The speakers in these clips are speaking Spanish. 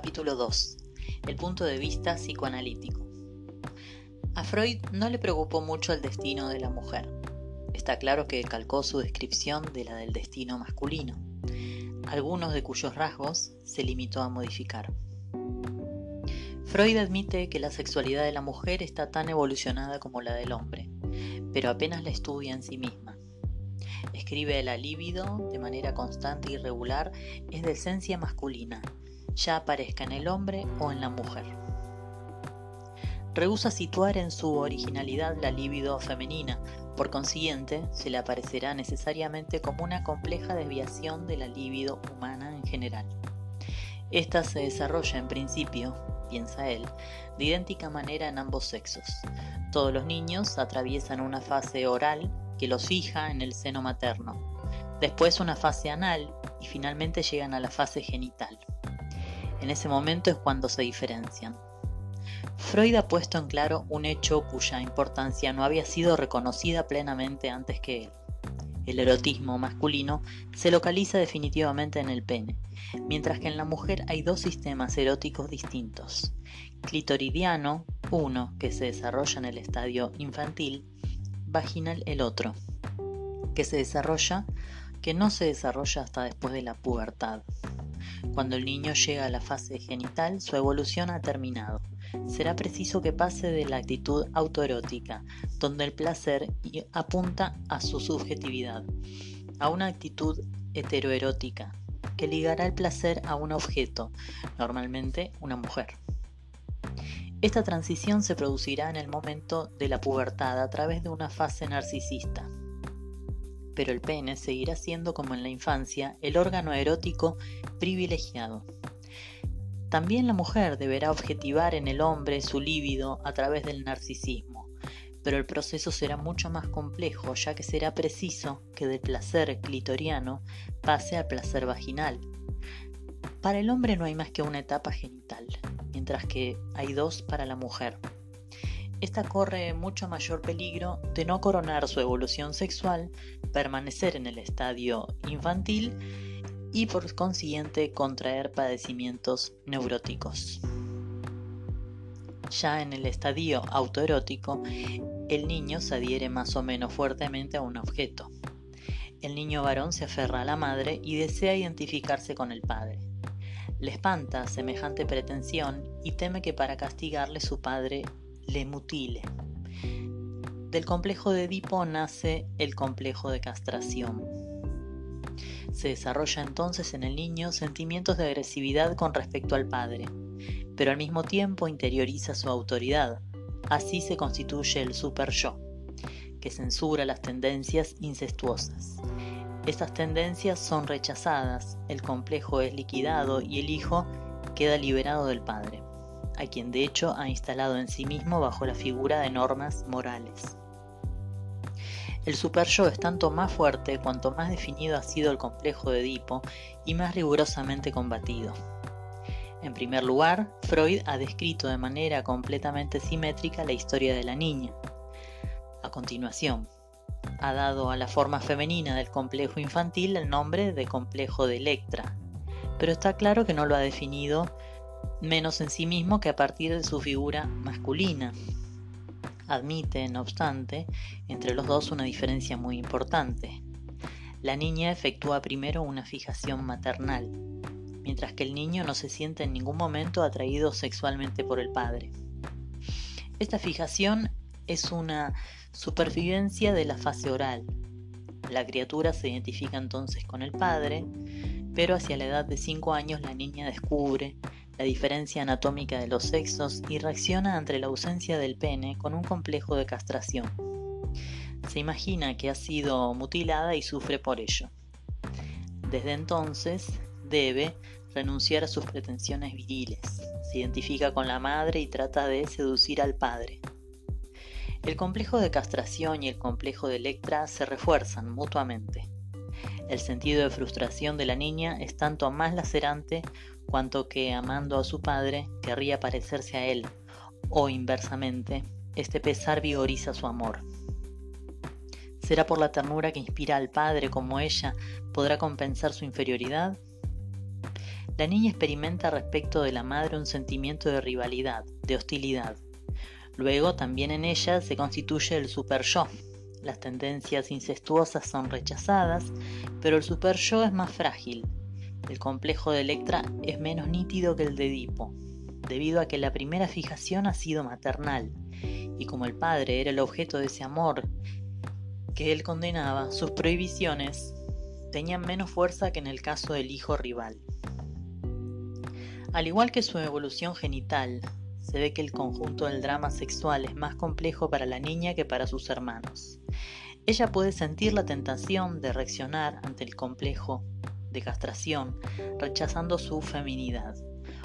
Capítulo 2. El punto de vista psicoanalítico. A Freud no le preocupó mucho el destino de la mujer. Está claro que calcó su descripción de la del destino masculino, algunos de cuyos rasgos se limitó a modificar. Freud admite que la sexualidad de la mujer está tan evolucionada como la del hombre, pero apenas la estudia en sí misma. Escribe la libido de manera constante y regular es de esencia masculina, ya aparezca en el hombre o en la mujer. Rehúsa situar en su originalidad la libido femenina, por consiguiente, se le aparecerá necesariamente como una compleja desviación de la libido humana en general. Esta se desarrolla en principio, piensa él, de idéntica manera en ambos sexos. Todos los niños atraviesan una fase oral que los fija en el seno materno, después una fase anal y finalmente llegan a la fase genital. En ese momento es cuando se diferencian. Freud ha puesto en claro un hecho cuya importancia no había sido reconocida plenamente antes que él. El erotismo masculino se localiza definitivamente en el pene, mientras que en la mujer hay dos sistemas eróticos distintos. Clitoridiano, uno que se desarrolla en el estadio infantil, vaginal el otro, que se desarrolla, que no se desarrolla hasta después de la pubertad. Cuando el niño llega a la fase genital, su evolución ha terminado. Será preciso que pase de la actitud autoerótica, donde el placer apunta a su subjetividad, a una actitud heteroerótica, que ligará el placer a un objeto, normalmente una mujer. Esta transición se producirá en el momento de la pubertad a través de una fase narcisista pero el pene seguirá siendo como en la infancia el órgano erótico privilegiado. También la mujer deberá objetivar en el hombre su líbido a través del narcisismo, pero el proceso será mucho más complejo ya que será preciso que del placer clitoriano pase al placer vaginal. Para el hombre no hay más que una etapa genital, mientras que hay dos para la mujer. Esta corre mucho mayor peligro de no coronar su evolución sexual, permanecer en el estadio infantil y por consiguiente contraer padecimientos neuróticos. Ya en el estadio autoerótico, el niño se adhiere más o menos fuertemente a un objeto. El niño varón se aferra a la madre y desea identificarse con el padre. Le espanta semejante pretensión y teme que para castigarle su padre le mutile. Del complejo de Edipo nace el complejo de castración. Se desarrolla entonces en el niño sentimientos de agresividad con respecto al padre, pero al mismo tiempo interioriza su autoridad. Así se constituye el super yo, que censura las tendencias incestuosas. Estas tendencias son rechazadas, el complejo es liquidado y el hijo queda liberado del padre a quien de hecho ha instalado en sí mismo bajo la figura de normas morales. El superyo es tanto más fuerte cuanto más definido ha sido el complejo de Edipo y más rigurosamente combatido. En primer lugar, Freud ha descrito de manera completamente simétrica la historia de la niña. A continuación, ha dado a la forma femenina del complejo infantil el nombre de complejo de Electra, pero está claro que no lo ha definido menos en sí mismo que a partir de su figura masculina. Admite, no obstante, entre los dos una diferencia muy importante. La niña efectúa primero una fijación maternal, mientras que el niño no se siente en ningún momento atraído sexualmente por el padre. Esta fijación es una supervivencia de la fase oral. La criatura se identifica entonces con el padre, pero hacia la edad de 5 años la niña descubre la diferencia anatómica de los sexos y reacciona ante la ausencia del pene con un complejo de castración. Se imagina que ha sido mutilada y sufre por ello. Desde entonces debe renunciar a sus pretensiones viriles. Se identifica con la madre y trata de seducir al padre. El complejo de castración y el complejo de Electra se refuerzan mutuamente. El sentido de frustración de la niña es tanto más lacerante cuanto que amando a su padre querría parecerse a él, o inversamente, este pesar vigoriza su amor. ¿Será por la ternura que inspira al padre como ella podrá compensar su inferioridad? la niña experimenta respecto de la madre un sentimiento de rivalidad, de hostilidad. Luego también en ella se constituye el super yo. Las tendencias incestuosas son rechazadas, pero el super yo es más frágil. El complejo de Electra es menos nítido que el de Edipo, debido a que la primera fijación ha sido maternal, y como el padre era el objeto de ese amor que él condenaba, sus prohibiciones tenían menos fuerza que en el caso del hijo rival. Al igual que su evolución genital, se ve que el conjunto del drama sexual es más complejo para la niña que para sus hermanos. Ella puede sentir la tentación de reaccionar ante el complejo de castración, rechazando su feminidad,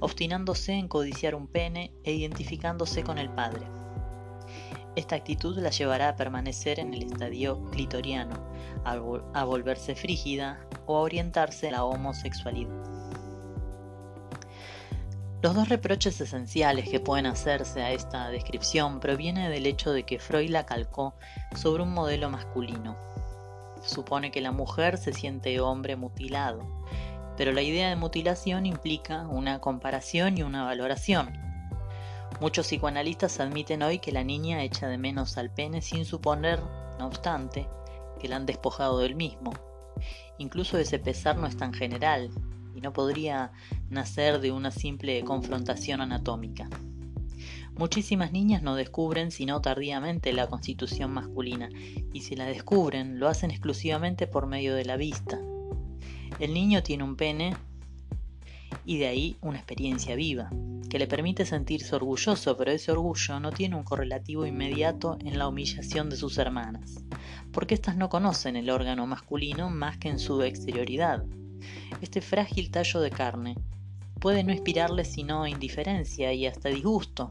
obstinándose en codiciar un pene e identificándose con el padre. Esta actitud la llevará a permanecer en el estadio clitoriano, a, volverse frígida o a orientarse a la homosexualidad. Los dos reproches esenciales que pueden hacerse a esta descripción provienen del hecho de que Freud la calcó sobre un modelo masculino. Supone que la mujer se siente hombre mutilado, pero la idea de mutilación implica una comparación y una valoración. Muchos psicoanalistas admiten hoy que la niña echa de menos al pene sin suponer, no obstante, que la han despojado del mismo. Incluso ese pesar no es tan general, y no podría nacer de una simple confrontación anatómica. Muchísimas niñas no descubren sino tardíamente la constitución masculina, y si la descubren lo hacen exclusivamente por medio de la vista. El niño tiene un pene y de ahí una experiencia viva, que le permite sentirse orgulloso, pero ese orgullo no tiene un correlativo inmediato en la humillación de sus hermanas, porque éstas no conocen el órgano masculino más que en su exterioridad. Este frágil tallo de carne puede no inspirarle sino indiferencia y hasta disgusto.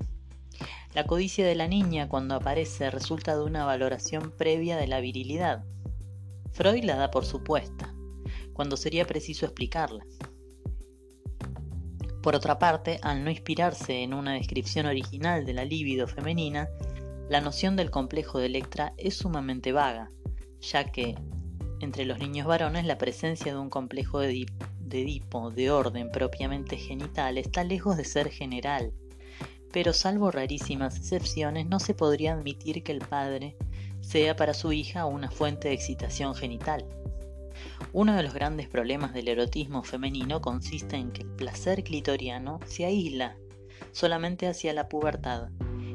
La codicia de la niña cuando aparece resulta de una valoración previa de la virilidad. Freud la da por supuesta, cuando sería preciso explicarla. Por otra parte, al no inspirarse en una descripción original de la libido femenina, la noción del complejo de Electra es sumamente vaga, ya que entre los niños varones la presencia de un complejo de, Edipo de orden propiamente genital está lejos de ser general, pero salvo rarísimas excepciones no se podría admitir que el padre sea para su hija una fuente de excitación genital. Uno de los grandes problemas del erotismo femenino consiste en que el placer clitoriano se aísla solamente hacia la pubertad,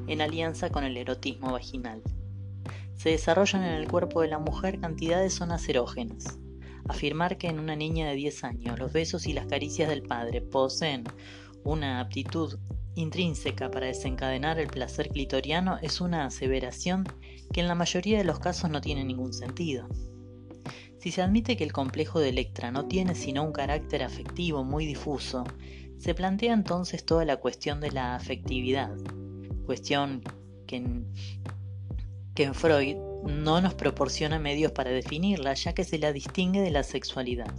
en alianza con el erotismo vaginal se desarrollan en el cuerpo de la mujer cantidades zonas erógenas. Afirmar que en una niña de 10 años los besos y las caricias del padre poseen una aptitud intrínseca para desencadenar el placer clitoriano es una aseveración que en la mayoría de los casos no tiene ningún sentido. Si se admite que el complejo de Electra no tiene sino un carácter afectivo muy difuso, se plantea entonces toda la cuestión de la afectividad, cuestión que en que en Freud no nos proporciona medios para definirla, ya que se la distingue de la sexualidad.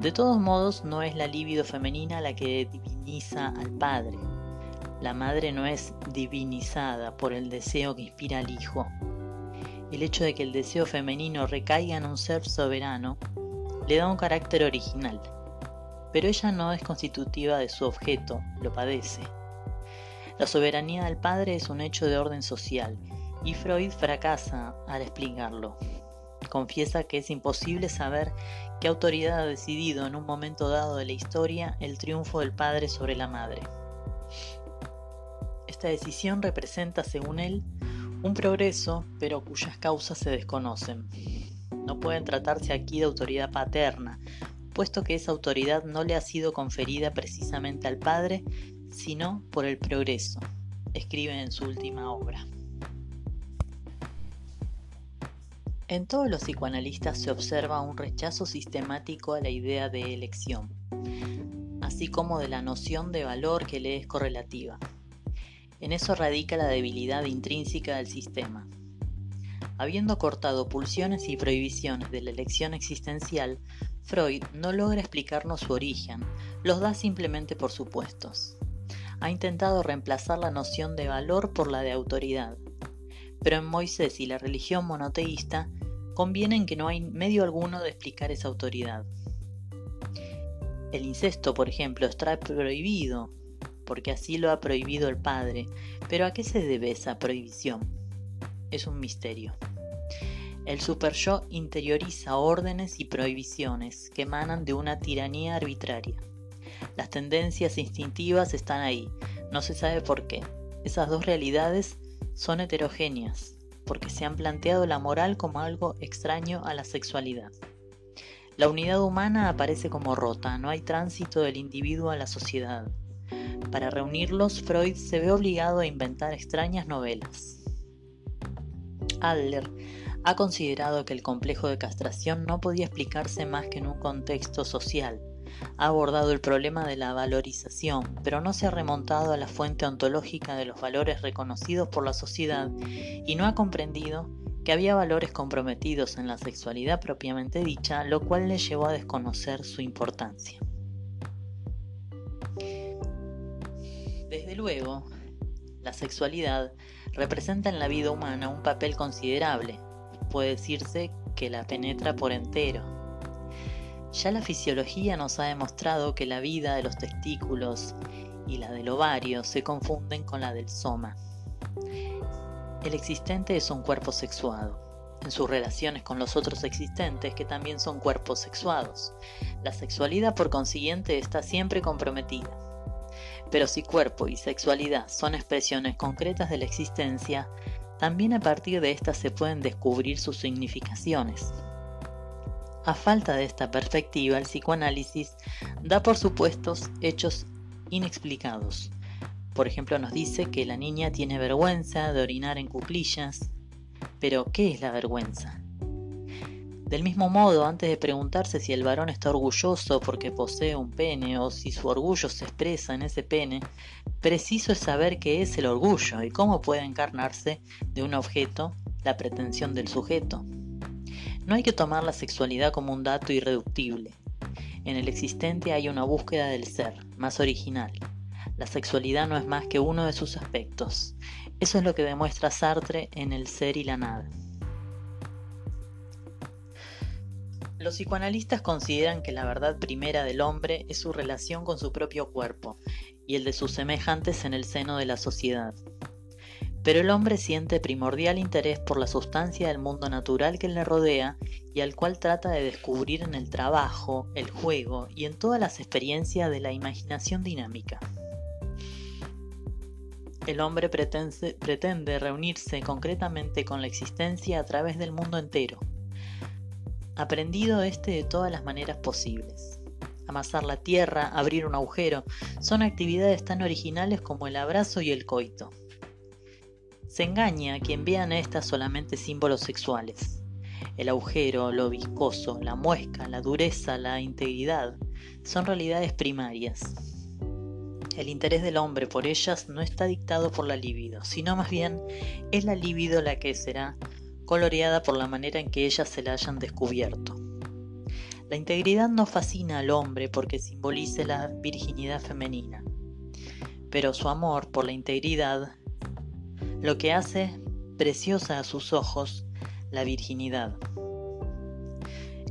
De todos modos, no es la libido femenina la que al padre. La madre no es divinizada por el deseo que inspira al hijo. El hecho de que el deseo femenino recaiga en un ser soberano le da un carácter original, pero ella no es constitutiva de su objeto, lo padece. La soberanía del padre es un hecho de orden social, y Freud fracasa al explicarlo. Confiesa que es imposible saber qué autoridad ha decidido en un momento dado de la historia el triunfo del padre sobre la madre. Esta decisión representa, según él, un progreso, pero cuyas causas se desconocen. No pueden tratarse aquí de autoridad paterna, puesto que esa autoridad no le ha sido conferida precisamente al padre, sino por el progreso, escribe en su última obra. En todos los psicoanalistas se observa un rechazo sistemático a la idea de elección, así como de la noción de valor que le es correlativa. En eso radica la debilidad intrínseca del sistema. Habiendo cortado pulsiones y prohibiciones de la elección existencial, Freud no logra explicarnos su origen, los da simplemente por supuestos. Ha intentado reemplazar la noción de valor por la de autoridad, pero en Moisés y la religión monoteísta conviene en que no hay medio alguno de explicar esa autoridad. El incesto, por ejemplo, está prohibido, porque así lo ha prohibido el padre, pero ¿a qué se debe esa prohibición? Es un misterio. El super-yo interioriza órdenes y prohibiciones que emanan de una tiranía arbitraria. Las tendencias instintivas están ahí, no se sabe por qué. Esas dos realidades son heterogéneas, porque se han planteado la moral como algo extraño a la sexualidad. La unidad humana aparece como rota, no hay tránsito del individuo a la sociedad. Para reunirlos, Freud se ve obligado a inventar extrañas novelas. Adler ha considerado que el complejo de castración no podía explicarse más que en un contexto social. Ha abordado el problema de la valorización, pero no se ha remontado a la fuente ontológica de los valores reconocidos por la sociedad y no ha comprendido que había valores comprometidos en la sexualidad propiamente dicha, lo cual le llevó a desconocer su importancia. Desde luego, la sexualidad representa en la vida humana un papel considerable, puede decirse que la penetra por entero. Ya la fisiología nos ha demostrado que la vida de los testículos y la del ovario se confunden con la del soma. El existente es un cuerpo sexuado, en sus relaciones con los otros existentes que también son cuerpos sexuados. La sexualidad por consiguiente está siempre comprometida. Pero si cuerpo y sexualidad son expresiones concretas de la existencia, también a partir de estas se pueden descubrir sus significaciones. A falta de esta perspectiva, el psicoanálisis da por supuestos hechos inexplicados, por ejemplo, nos dice que la niña tiene vergüenza de orinar en cuclillas. Pero, ¿qué es la vergüenza? Del mismo modo, antes de preguntarse si el varón está orgulloso porque posee un pene o si su orgullo se expresa en ese pene, preciso es saber qué es el orgullo y cómo puede encarnarse de un objeto la pretensión del sujeto. No hay que tomar la sexualidad como un dato irreductible. En el existente hay una búsqueda del ser, más original, la sexualidad no es más que uno de sus aspectos. Eso es lo que demuestra Sartre en El ser y la nada. Los psicoanalistas consideran que la verdad primera del hombre es su relación con su propio cuerpo y el de sus semejantes en el seno de la sociedad. Pero el hombre siente primordial interés por la sustancia del mundo natural que le rodea y al cual trata de descubrir en el trabajo, el juego y en todas las experiencias de la imaginación dinámica. El hombre pretende, reunirse concretamente con la existencia a través del mundo entero, aprendido este de todas las maneras posibles. Amasar la tierra, abrir un agujero, son actividades tan originales como el abrazo y el coito. Se engaña a quien vean estas solamente símbolos sexuales. El agujero, lo viscoso, la muesca, la dureza, la integridad, son realidades primarias, el interés del hombre por ellas no está dictado por la libido, sino más bien es la libido la que será coloreada por la manera en que ellas se la hayan descubierto. La integridad no fascina al hombre porque simbolice la virginidad femenina, pero su amor por la integridad lo que hace preciosa a sus ojos la virginidad.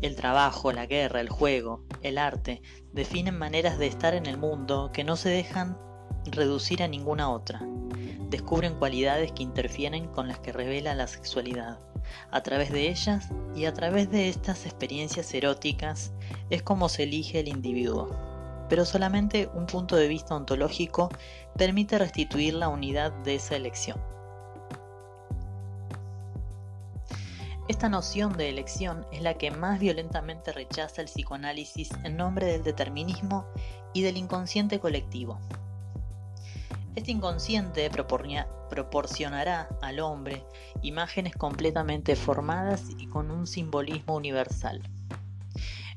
El trabajo, la guerra, el juego, el arte definen maneras de estar en el mundo que no se dejan reducir a ninguna otra. Descubren cualidades que interfieren con las que revela la sexualidad. A través de ellas y a través de estas experiencias eróticas es como se elige el individuo. Pero solamente un punto de vista ontológico permite restituir la unidad de esa elección. Esta noción de elección es la que más violentamente rechaza el psicoanálisis en nombre del determinismo y del inconsciente colectivo. Este inconsciente proporcionará al hombre imágenes completamente formadas y con un simbolismo universal.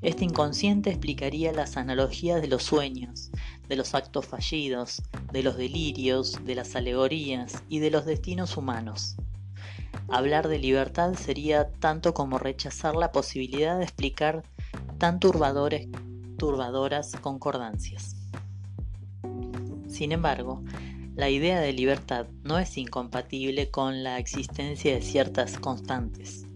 Este inconsciente explicaría las analogías de los sueños, de los actos fallidos, de los delirios, de las alegorías y de los destinos humanos. Hablar de libertad sería tanto como rechazar la posibilidad de explicar tan turbadoras concordancias. Sin embargo, la idea de libertad no es incompatible con la existencia de ciertas constantes.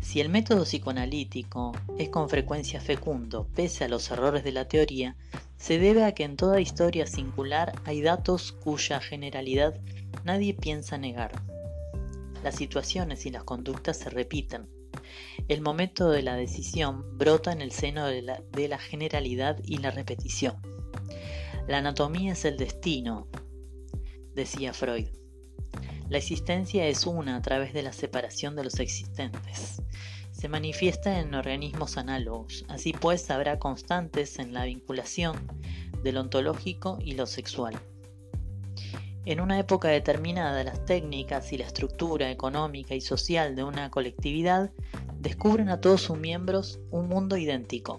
Si el método psicoanalítico es con frecuencia fecundo, pese a los errores de la teoría, se debe a que en toda historia singular hay datos cuya generalidad nadie piensa negar. Las situaciones y las conductas se repiten. El momento de la decisión brota en el seno de la, generalidad y la repetición. La anatomía es el destino, decía Freud. La existencia es una a través de la separación de los existentes. Se manifiesta en organismos análogos, así pues habrá constantes en la vinculación de lo ontológico y lo sexual. En una época determinada, las técnicas y la estructura económica y social de una colectividad descubren a todos sus miembros un mundo idéntico.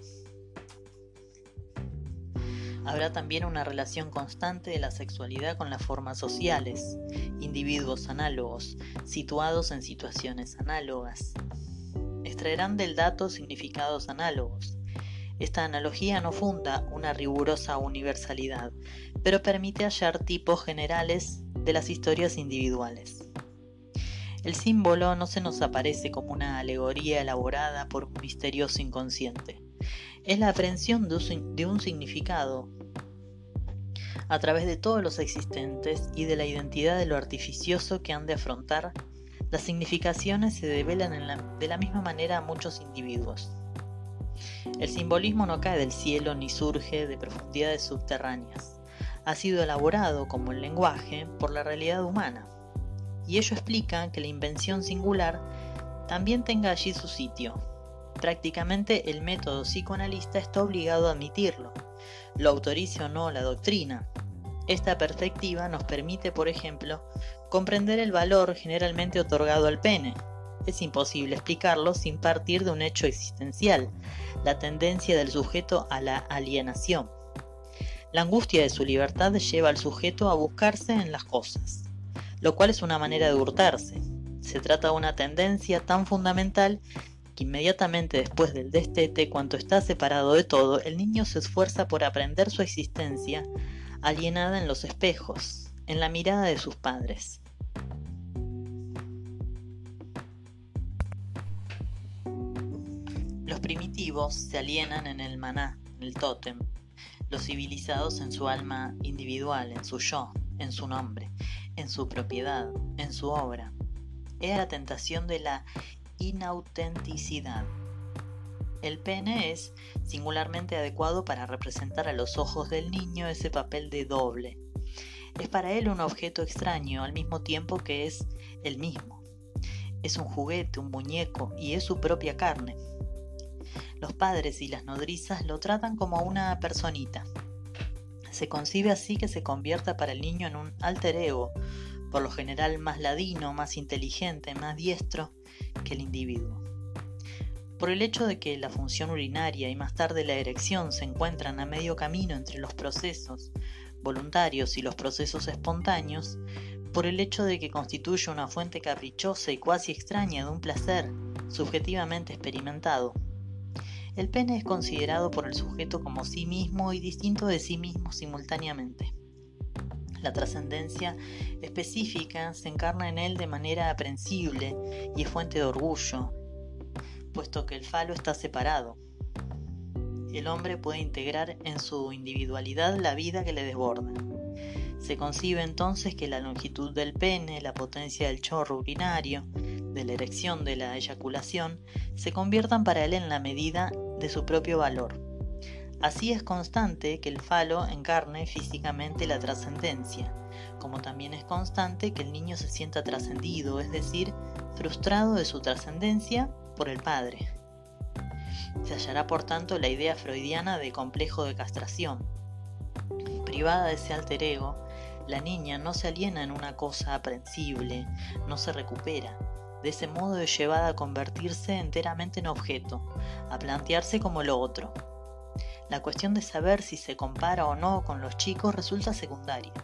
Habrá también una relación constante de la sexualidad con las formas sociales, individuos análogos, situados en situaciones análogas. Extraerán del dato significados análogos. Esta analogía no funda una rigurosa universalidad, pero permite hallar tipos generales de las historias individuales. El símbolo no se nos aparece como una alegoría elaborada por un misterioso inconsciente es la aprehensión de un significado a través de todos los existentes y de la identidad de lo artificioso que han de afrontar, las significaciones se develan de la misma manera a muchos individuos. El simbolismo no cae del cielo ni surge de profundidades subterráneas. Ha sido elaborado, como el lenguaje, por la realidad humana. Y ello explica que la invención singular también tenga allí su sitio, Prácticamente el método psicoanalista está obligado a admitirlo, lo autorice o no la doctrina. Esta perspectiva nos permite, por ejemplo, comprender el valor generalmente otorgado al pene. Es imposible explicarlo sin partir de un hecho existencial, la tendencia del sujeto a la alienación. La angustia de su libertad lleva al sujeto a buscarse en las cosas, lo cual es una manera de hurtarse. Se trata de una tendencia tan fundamental que inmediatamente después del destete, cuando está separado de todo, el niño se esfuerza por aprender su existencia alienada en los espejos, en la mirada de sus padres. Los primitivos se alienan en el maná, el tótem, los civilizados en su alma individual, en su yo, en su nombre, en su propiedad, en su obra. Era la tentación de la inautenticidad. El pene es singularmente adecuado para representar a los ojos del niño ese papel de doble. Es para él un objeto extraño al mismo tiempo que es el mismo. Es un juguete, un muñeco y es su propia carne. Los padres y las nodrizas lo tratan como una personita. Se concibe así que se convierta para el niño en un alter ego, por lo general más ladino, más inteligente, más diestro que el individuo. Por el hecho de que la función urinaria y más tarde la erección se encuentran a medio camino entre los procesos voluntarios y los procesos espontáneos, por el hecho de que constituye una fuente caprichosa y cuasi extraña de un placer subjetivamente experimentado. El pene es considerado por el sujeto como sí mismo y distinto de sí mismo simultáneamente. La trascendencia específica se encarna en él de manera aprensible y es fuente de orgullo, puesto que el falo está separado. El hombre puede integrar en su individualidad la vida que le desborda. Se concibe entonces que la longitud del pene, la potencia del chorro urinario, de la erección, de la eyaculación, se conviertan para él en la medida de su propio valor. Así es constante que el falo encarne físicamente la trascendencia, como también es constante que el niño se sienta trascendido, es decir, frustrado de su trascendencia por el padre. Se hallará por tanto la idea freudiana de complejo de castración. Privada de ese alter ego, la niña no se aliena en una cosa aprensible, no se recupera. De ese modo es llevada a convertirse enteramente en objeto, a plantearse como lo otro, la cuestión de saber si se compara o no con los chicos resulta secundaria.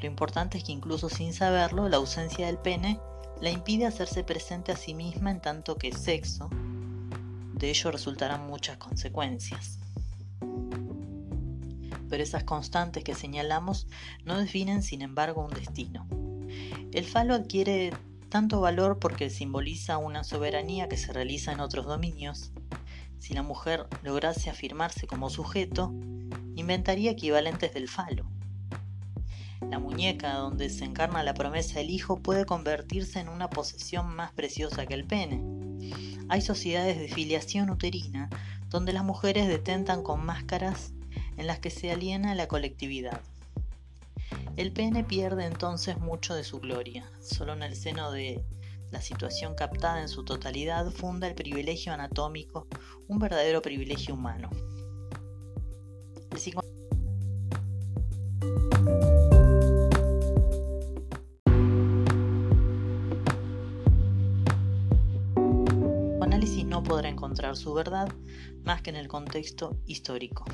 Lo importante es que incluso sin saberlo, la ausencia del pene la impide hacerse presente a sí misma en tanto que sexo. De ello resultarán muchas consecuencias. Pero esas constantes que señalamos no definen sin embargo un destino. El falo adquiere tanto valor porque simboliza una soberanía que se realiza en otros dominios. Si la mujer lograse afirmarse como sujeto, inventaría equivalentes del falo. La muñeca donde se encarna la promesa del hijo puede convertirse en una posesión más preciosa que el pene. Hay sociedades de filiación uterina donde las mujeres detentan con máscaras en las que se aliena la colectividad. El pene pierde entonces mucho de su gloria. Solo en el seno de la situación captada en su totalidad funda el privilegio anatómico, un verdadero privilegio humano. El análisis no podrá encontrar su verdad más que en el contexto histórico.